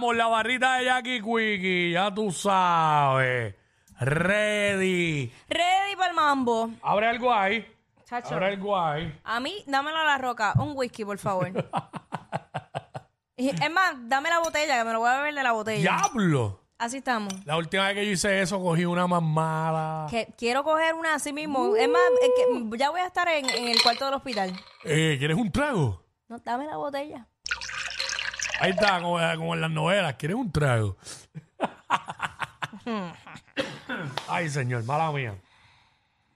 La barrita de Jackie Quickie, ya tú sabes. Ready. Ready para el mambo. Abre algo ahí. Chacho. Abre algo ahí. A mí, dámelo a la roca. Un whisky, por favor. Es más, dame la botella, que me lo voy a beber de la botella. ¡Diablo! Así estamos. La última vez que yo hice eso, cogí una más mala. Que quiero coger una así mismo. Es más, es que ya voy a estar en, en el cuarto del hospital. Eh, ¿Quieres un trago? No, dame la botella. Ahí está, como, como en las novelas. ¿Quieres un trago? Ay, señor, mala mía.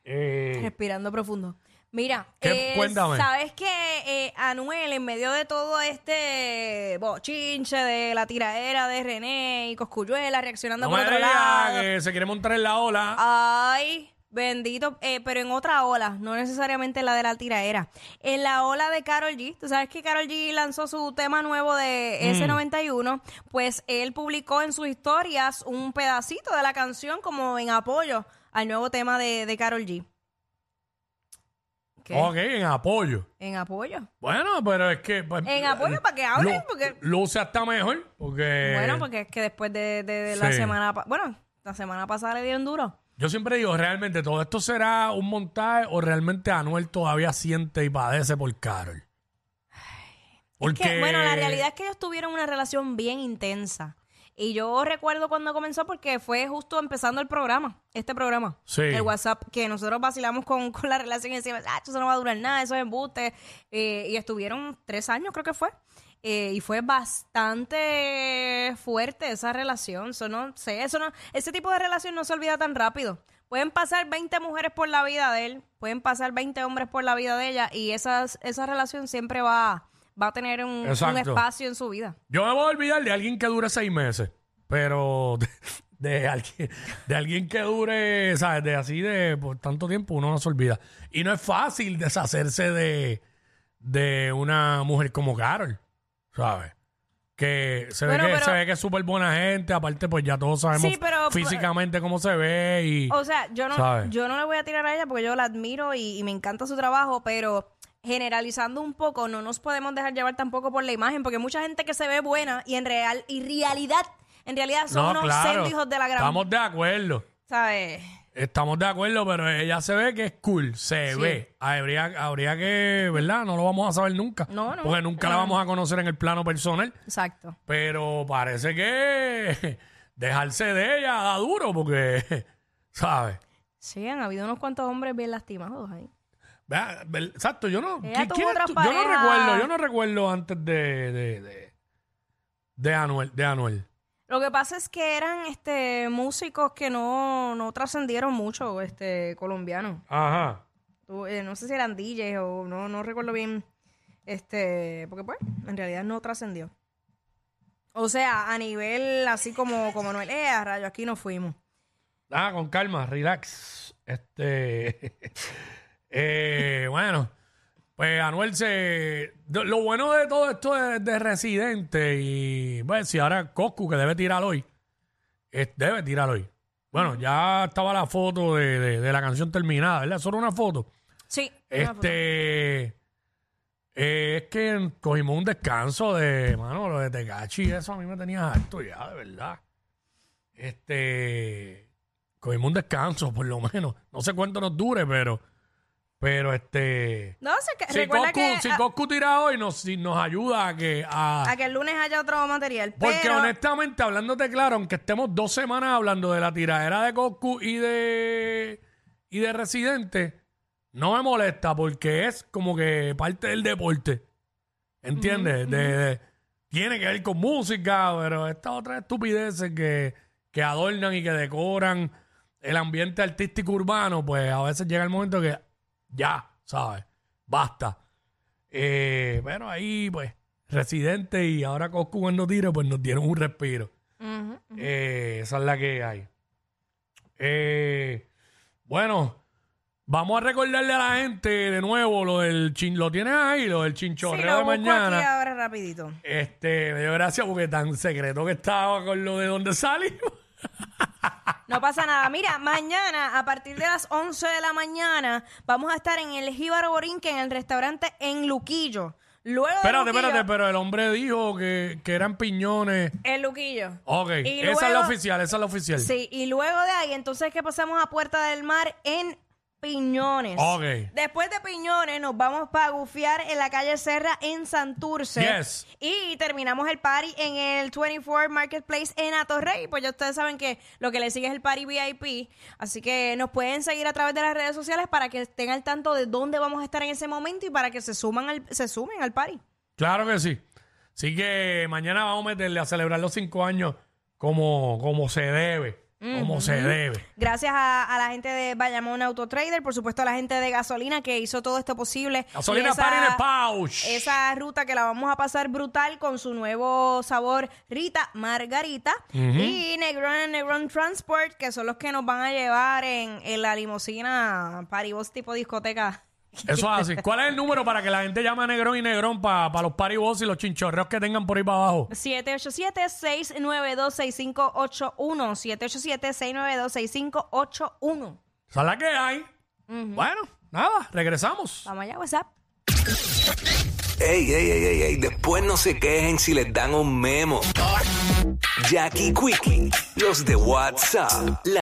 Eh, Respirando profundo. Mira, ¿Qué? eh, Cuéntame. ¿sabes que eh, Anuel, en medio de todo este bochinche de la tiradera de René y Coscuyuela reaccionando no por me otro digas lado? que se quiere montar en la ola. Ay, bendito, eh, pero en otra ola, no necesariamente la de la tiraera. En la ola de Carol G, tú sabes que Carol G lanzó su tema nuevo de Mm. S91, pues él publicó en sus historias un pedacito de la canción como en apoyo al nuevo tema de, de Carol G. ¿Qué? Ok, en apoyo. En apoyo. Bueno, pero es que... pues, En apoyo para que hablen, porque- Luce hasta mejor, porque... Bueno, porque es que después de, de- de la Sí. semana... Bueno, la semana pasada le dieron duro. Yo siempre digo, realmente, ¿todo esto será un montaje o realmente Anuel todavía siente y padece por Carol? Porque... Que, bueno, la realidad es que ellos tuvieron una relación bien intensa. Y yo recuerdo cuando comenzó porque fue justo empezando el programa, este programa, Sí. el WhatsApp, que nosotros vacilamos con, con la relación y decíamos, ah, eso no va a durar nada, eso es embuste. Eh, y estuvieron tres años, creo que fue. Eh, y fue bastante fuerte esa relación. Eso no sé, eso no, ese tipo de relación no se olvida tan rápido. Pueden pasar 20 mujeres por la vida de él, pueden pasar 20 hombres por la vida de ella, y esas, esa relación siempre va, va a tener un, espacio en su vida. Yo me voy a olvidar de alguien que dure seis meses, pero de, de alguien, de alguien que dure, ¿sabes? De así de por tanto tiempo uno no se olvida. Y no es fácil deshacerse de, de una mujer como Carol, ¿sabes? Que se, Bueno, ve, que pero- se ve que es súper buena gente, aparte pues ya todos sabemos Sí, pero- físicamente cómo se ve y... O sea, yo no, ¿Sabes? yo no le voy a tirar a ella porque yo la admiro y, y me encanta su trabajo, pero generalizando un poco, no nos podemos dejar llevar tampoco por la imagen, porque mucha gente que se ve buena y en real y realidad, en realidad son no, unos claro, hijos de la gran, estamos de acuerdo. ¿Sabes? Estamos de acuerdo, pero ella se ve que es cool, se Sí. ve. Habría, habría que, ¿verdad? No lo vamos a saber nunca. No, no. Porque nunca la No. vamos a conocer en el plano personal. Exacto. Pero parece que dejarse de ella da duro porque, ¿sabes? Sí, han habido unos cuantos hombres bien lastimados ahí. Vea, Exacto, yo no. Ella ¿qui- tuvo quién es otras tú? Yo no parejas. recuerdo, yo no recuerdo antes de, de, de, de Anuel, de Anuel. Lo que pasa es que eran este músicos que no, no trascendieron mucho, este, colombianos. Ajá. Tú, eh, no sé si eran DJs o no, no recuerdo bien. Este, porque pues, en realidad no trascendió. O sea, a nivel así como, como Noel, eh, a rayo, aquí no fuimos. Ah, con calma, relax. Este. eh, bueno, pues Anuel se. Lo bueno de todo esto es de residente y. Pues si ahora Coscu, que debe tirar hoy, es- debe tirar hoy. Bueno, ya estaba la foto de, de- de la canción terminada, ¿verdad? Solo una foto. Sí. Este. eh, es que cogimos un descanso de, mano, lo de Tecachi, eso a mí me tenía harto ya, de verdad. Este. Cogimos un descanso, por lo menos. No sé cuánto nos dure, pero. Pero este. No, sé que, Si recuerda Coscu, que, si a, Coscu tira hoy, nos, si nos ayuda a que. A, a que el lunes haya otro material. porque pero, honestamente, hablándote claro, aunque estemos dos semanas hablando de la tiradera de Coscu y de. y de Residente, no me molesta porque es como que parte del deporte. ¿Entiendes? De- de- tiene que ver con música, pero estas otras estupideces que, que adornan y que decoran el ambiente artístico urbano, pues a veces llega el momento que ya, ¿sabes? Basta. Eh, bueno, ahí pues, Residente y ahora Coscu cuando tire, pues nos dieron un respiro. Eh, esa es la que hay. Eh, bueno, vamos a recordarle a la gente de nuevo lo del chin, lo tienes ahí, lo del Sí, chinchorreo lo de busco aquí mañana. ahora rapidito. Este, me dio gracia porque tan secreto que estaba con lo de dónde salimos. No pasa nada. Mira, mañana, a partir de las 11 de la mañana, vamos a estar en el Jíbaro Borinque, en el restaurante en Luquillo. Luego Espérate, Luquillo, espérate, pero el hombre dijo que, que eran piñones. El Luquillo. Ok, Y esa es la oficial, esa es la oficial. Sí, y luego de ahí, entonces que pasamos a Puerta del Mar en Piñones. Ok. Después de Piñones nos vamos para gufiar en la calle Serra en Santurce. Yes. Y terminamos el party en el 24 Marketplace en Atorrey. Pues ya ustedes saben que lo que le sigue es el party VIP. Así que nos pueden seguir a través de las redes sociales para que estén al tanto de dónde vamos a estar en ese momento y para que se, suman al, se sumen al party. Claro que sí. Así que mañana vamos a meterle a celebrar los cinco años como, como se debe. Como se debe. Gracias a, a la gente de Bayamón Autotrader, por supuesto a la gente de Gasolina que hizo todo esto posible. Gasolina Y Party in Pouch. Esa ruta que la vamos a pasar brutal con su nuevo sabor Rita Margarita y Negron Negron Transport, que son los que nos van a llevar en, en la limusina Paribos tipo discoteca. Eso es así. ¿Cuál es el número para que la gente llame a Negrón y Negrón para los paribos y los chinchorreos que tengan por ahí para abajo? 787-692-6581. 787-692-6581. Esa es la que hay. Bueno, nada, regresamos. Vamos allá, WhatsApp. Ey, ey, ey, ey, ey, después no se quejen si les dan un memo. Jackie Quickie, los de WhatsApp. La